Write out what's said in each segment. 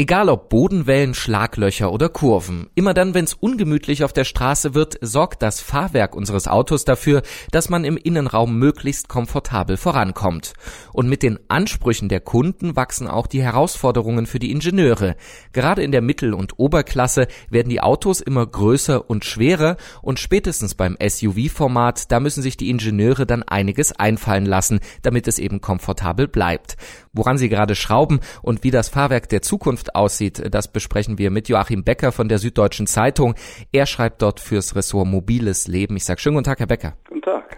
Egal ob Bodenwellen, Schlaglöcher oder Kurven, immer dann, wenn es ungemütlich auf der Straße wird, sorgt das Fahrwerk unseres Autos dafür, dass man im Innenraum möglichst komfortabel vorankommt. Und mit den Ansprüchen der Kunden wachsen auch die Herausforderungen für die Ingenieure. Gerade in der Mittel- und Oberklasse werden die Autos immer größer und schwerer und spätestens beim SUV-Format, da müssen sich die Ingenieure dann einiges einfallen lassen, damit es eben komfortabel bleibt. Woran sie gerade schrauben und wie das Fahrwerk der Zukunft aussieht, das besprechen wir mit Joachim Becker von der Süddeutschen Zeitung. Er schreibt dort fürs Ressort Mobiles Leben. Ich sage schönen guten Tag, Herr Becker. Guten Tag.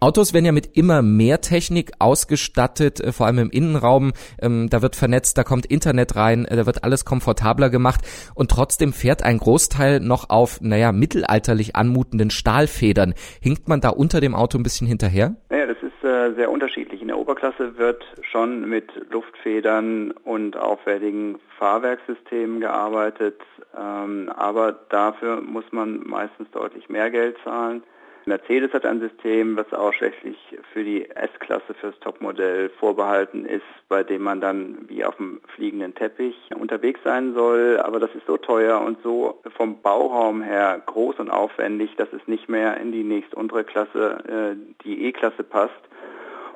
Autos werden ja mit immer mehr Technik ausgestattet, äh, vor allem im Innenraum. Ähm, da wird vernetzt, da kommt Internet rein, äh, da wird alles komfortabler gemacht und trotzdem fährt ein Großteil noch auf, naja, mittelalterlich anmutenden Stahlfedern. Hinkt man da unter dem Auto ein bisschen hinterher? Äh, sehr unterschiedlich. In der Oberklasse wird schon mit Luftfedern und aufwendigen Fahrwerkssystemen gearbeitet, ähm, aber dafür muss man meistens deutlich mehr Geld zahlen. Mercedes hat ein System, was ausschließlich für die S-Klasse, fürs Topmodell vorbehalten ist, bei dem man dann wie auf dem fliegenden Teppich unterwegs sein soll. Aber das ist so teuer und so vom Bauraum her groß und aufwendig, dass es nicht mehr in die nächst untere Klasse, äh, die E-Klasse passt.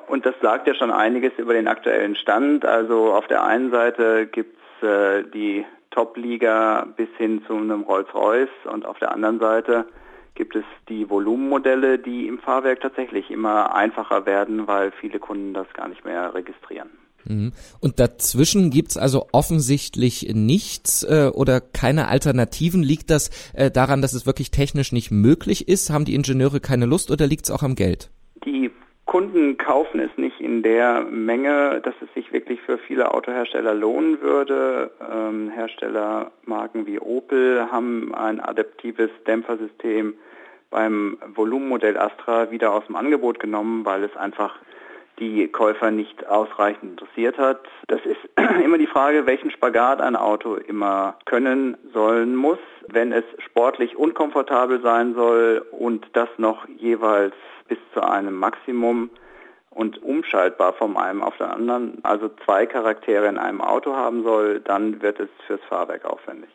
Und das sagt ja schon einiges über den aktuellen Stand. Also auf der einen Seite gibt es äh, die Top-Liga bis hin zu einem Rolls-Royce und auf der anderen Seite gibt es die Volumenmodelle, die im Fahrwerk tatsächlich immer einfacher werden, weil viele Kunden das gar nicht mehr registrieren. Mhm. Und dazwischen gibt's also offensichtlich nichts äh, oder keine Alternativen. Liegt das äh, daran, dass es wirklich technisch nicht möglich ist? Haben die Ingenieure keine Lust oder liegt's auch am Geld? Kunden kaufen es nicht in der Menge, dass es sich wirklich für viele Autohersteller lohnen würde. Ähm, Herstellermarken wie Opel haben ein adaptives Dämpfersystem beim Volumenmodell Astra wieder aus dem Angebot genommen, weil es einfach die Käufer nicht ausreichend interessiert hat. Das ist immer die Frage, welchen Spagat ein Auto immer können sollen muss. Wenn es sportlich unkomfortabel sein soll und das noch jeweils bis zu einem Maximum und umschaltbar vom einen auf den anderen, also zwei Charaktere in einem Auto haben soll, dann wird es fürs Fahrwerk aufwendig.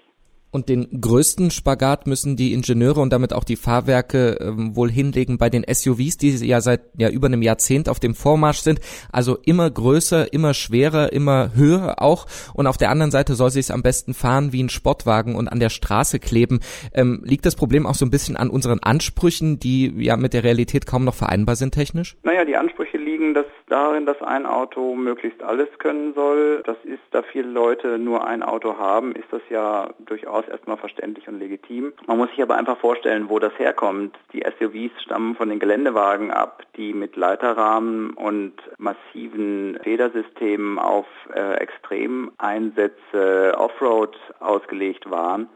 Und den größten Spagat müssen die Ingenieure und damit auch die Fahrwerke ähm, wohl hinlegen bei den SUVs, die ja seit ja über einem Jahrzehnt auf dem Vormarsch sind. Also immer größer, immer schwerer, immer höher auch. Und auf der anderen Seite soll sie es am besten fahren wie ein Sportwagen und an der Straße kleben. Ähm, liegt das Problem auch so ein bisschen an unseren Ansprüchen, die ja mit der Realität kaum noch vereinbar sind technisch? Naja, die Ansprüche liegen das darin, dass ein Auto möglichst alles können soll. Das ist, da viele Leute nur ein Auto haben, ist das ja durchaus erstmal verständlich und legitim. Man muss sich aber einfach vorstellen, wo das herkommt. Die SUVs stammen von den Geländewagen ab, die mit Leiterrahmen und massiven Federsystemen auf äh, Extremeinsätze Offroad ausgelegt waren.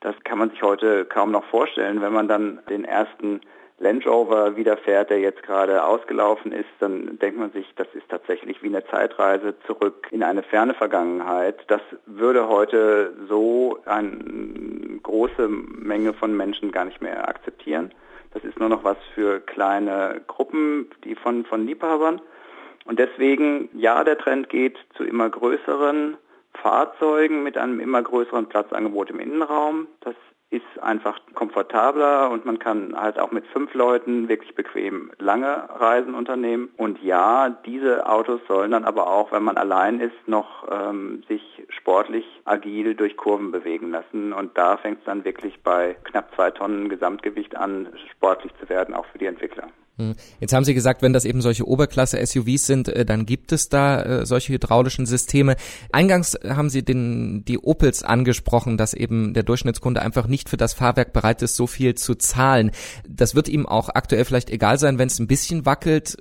Das kann man sich heute kaum noch vorstellen, wenn man dann den ersten Land Rover widerfährt, der jetzt gerade ausgelaufen ist, dann denkt man sich, das ist tatsächlich wie eine Zeitreise zurück in eine ferne Vergangenheit. Das würde heute so eine große Menge von Menschen gar nicht mehr akzeptieren. Das ist nur noch was für kleine Gruppen, die von, von Liebhabern. Und deswegen, ja, der Trend geht zu immer größeren Fahrzeugen mit einem immer größeren Platzangebot im Innenraum. Das ist einfach komfortabler und man kann halt auch mit fünf Leuten wirklich bequem lange Reisen unternehmen. Und ja, diese Autos sollen dann aber auch, wenn man allein ist, noch ähm, sich sportlich agil durch Kurven bewegen lassen. Und da fängt es dann wirklich bei knapp zwei Tonnen Gesamtgewicht an, sportlich zu werden, auch für die Entwickler. Hm. Jetzt haben Sie gesagt, wenn das eben solche Oberklasse-SUVs sind, äh, dann gibt es da äh, solche hydraulischen Systeme. Eingangs haben Sie den, die Opels angesprochen, dass eben der Durchschnittskunde einfach nicht für das Fahrwerk bereit ist, so viel zu zahlen. Das wird ihm auch aktuell vielleicht egal sein, wenn es ein bisschen wackelt.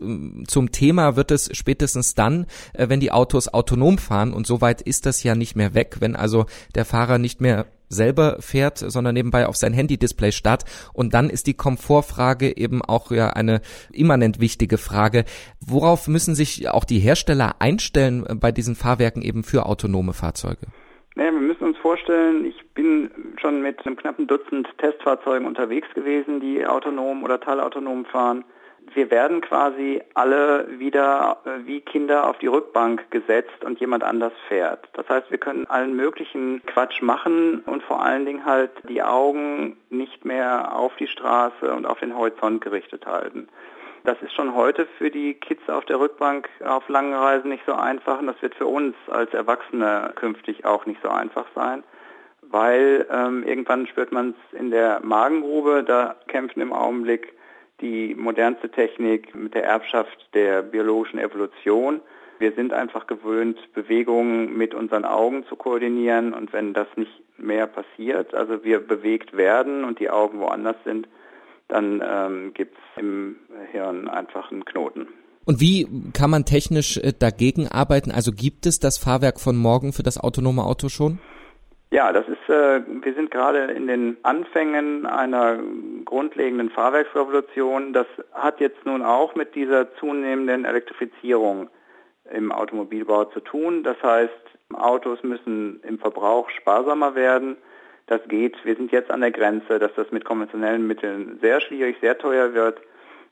Zum Thema wird es spätestens dann, äh, wenn die Autos autonom fahren und soweit ist das ja nicht mehr weg, wenn also der Fahrer nicht mehr selber fährt, sondern nebenbei auf sein Handy-Display starrt. Und dann ist die Komfortfrage eben auch ja eine immanent wichtige Frage. Worauf müssen sich auch die Hersteller einstellen bei diesen Fahrwerken eben für autonome Fahrzeuge? Naja, wir müssen uns vorstellen, ich bin schon mit einem knappen Dutzend Testfahrzeugen unterwegs gewesen, die autonom oder teilautonom fahren. Wir werden quasi alle wieder äh, wie Kinder auf die Rückbank gesetzt und jemand anders fährt. Das heißt, wir können allen möglichen Quatsch machen und vor allen Dingen halt die Augen nicht mehr auf die Straße und auf den Horizont gerichtet halten. Das ist schon heute für die Kids auf der Rückbank auf langen Reisen nicht so einfach und das wird für uns als Erwachsene künftig auch nicht so einfach sein, weil ähm, irgendwann spürt man es in der Magengrube, da kämpfen im Augenblick die modernste Technik mit der Erbschaft der biologischen Evolution. Wir sind einfach gewöhnt, Bewegungen mit unseren Augen zu koordinieren und wenn das nicht mehr passiert, also wir bewegt werden und die Augen woanders sind, dann ähm, gibt es im Hirn einfach einen Knoten. Und wie kann man technisch äh, dagegen arbeiten? Also gibt es das Fahrwerk von morgen für das autonome Auto schon? Ja, das ist, äh, wir sind gerade in den Anfängen einer grundlegenden Fahrwerksrevolution. Das hat jetzt nun auch mit dieser zunehmenden Elektrifizierung im Automobilbau zu tun. Das heißt, Autos müssen im Verbrauch sparsamer werden. Das geht. Wir sind jetzt an der Grenze, dass das mit konventionellen Mitteln sehr schwierig, sehr teuer wird.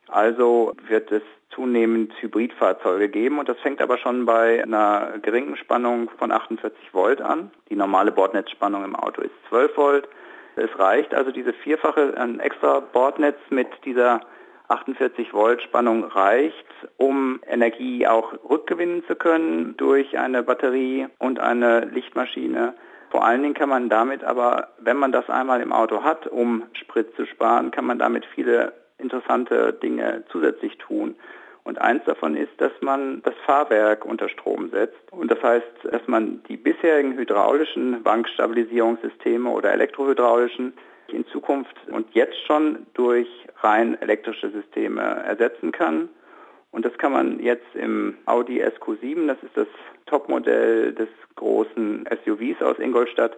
Also wird es zunehmend Hybridfahrzeuge geben und das fängt aber schon bei einer geringen Spannung von 48 Volt an. Die normale Bordnetzspannung im Auto ist 12 Volt. Es reicht also diese vierfache, ein extra Bordnetz mit dieser 48 Volt Spannung reicht, um Energie auch rückgewinnen zu können durch eine Batterie und eine Lichtmaschine. Vor allen Dingen kann man damit aber, wenn man das einmal im Auto hat, um Sprit zu sparen, kann man damit viele interessante Dinge zusätzlich tun. Und eins davon ist, dass man das Fahrwerk unter Strom setzt. Und das heißt, dass man die bisherigen hydraulischen Bankstabilisierungssysteme oder elektrohydraulischen in Zukunft und jetzt schon durch rein elektrische Systeme ersetzen kann. Und das kann man jetzt im Audi SQ7, das ist das Topmodell des großen SUVs aus Ingolstadt,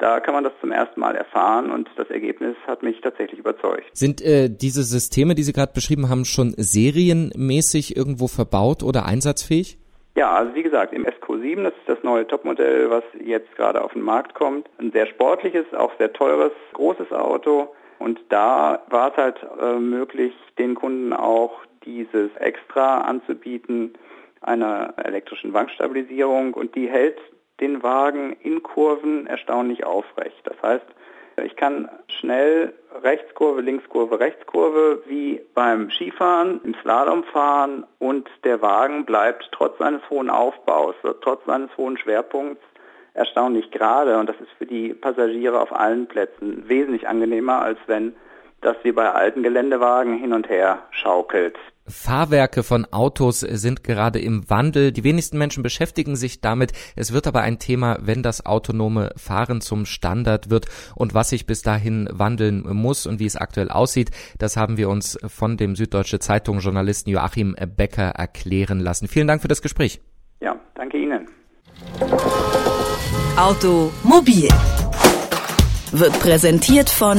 da kann man das zum ersten Mal erfahren und das Ergebnis hat mich tatsächlich überzeugt. Sind äh, diese Systeme, die Sie gerade beschrieben haben, schon serienmäßig irgendwo verbaut oder einsatzfähig? Ja, also wie gesagt, im SQ7, das ist das neue Topmodell, was jetzt gerade auf den Markt kommt. Ein sehr sportliches, auch sehr teures, großes Auto. Und da war es halt äh, möglich, den Kunden auch dieses Extra anzubieten, einer elektrischen Wankstabilisierung und die hält den Wagen in Kurven erstaunlich aufrecht. Das heißt, ich kann schnell Rechtskurve, Linkskurve, Rechtskurve wie beim Skifahren, im Slalom fahren und der Wagen bleibt trotz seines hohen Aufbaus, trotz seines hohen Schwerpunkts erstaunlich gerade und das ist für die Passagiere auf allen Plätzen wesentlich angenehmer, als wenn das wie bei alten Geländewagen hin und her schaukelt. Fahrwerke von Autos sind gerade im Wandel. Die wenigsten Menschen beschäftigen sich damit. Es wird aber ein Thema, wenn das autonome Fahren zum Standard wird und was sich bis dahin wandeln muss und wie es aktuell aussieht, das haben wir uns von dem Süddeutsche Zeitung Journalisten Joachim Becker erklären lassen. Vielen Dank für das Gespräch. Ja, danke Ihnen. Automobil wird präsentiert von